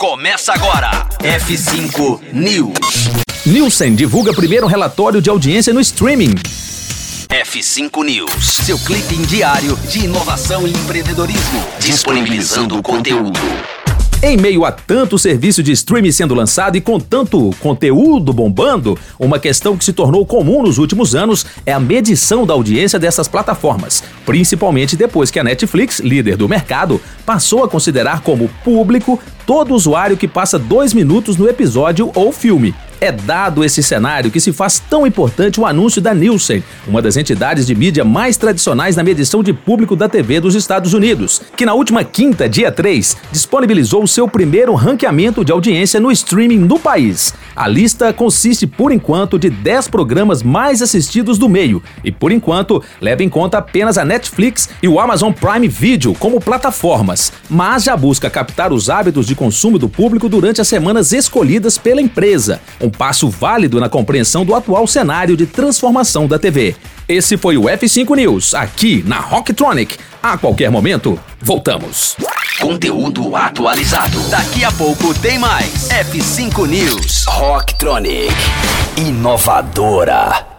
Começa agora. F5 News. Nielsen divulga primeiro relatório de audiência no streaming. F5 News. Seu clipe diário de inovação e empreendedorismo. Disponibilizando o conteúdo. Em meio a tanto serviço de streaming sendo lançado e com tanto conteúdo bombando, uma questão que se tornou comum nos últimos anos é a medição da audiência dessas plataformas, principalmente depois que a Netflix, líder do mercado, passou a considerar como público todo usuário que passa dois minutos no episódio ou filme. É dado esse cenário que se faz tão importante o anúncio da Nielsen, uma das entidades de mídia mais tradicionais na medição de público da TV dos Estados Unidos, que na última quinta, dia 3, disponibilizou o seu primeiro ranqueamento de audiência no streaming no país. A lista consiste, por enquanto, de 10 programas mais assistidos do meio e, por enquanto, leva em conta apenas a Netflix e o Amazon Prime Video como plataformas, mas já busca captar os hábitos de consumo do público durante as semanas escolhidas pela empresa. Um um passo válido na compreensão do atual cenário de transformação da TV. Esse foi o F5 News, aqui na Rocktronic. A qualquer momento, voltamos. Conteúdo atualizado. Daqui a pouco tem mais. F5 News. Rocktronic. Inovadora.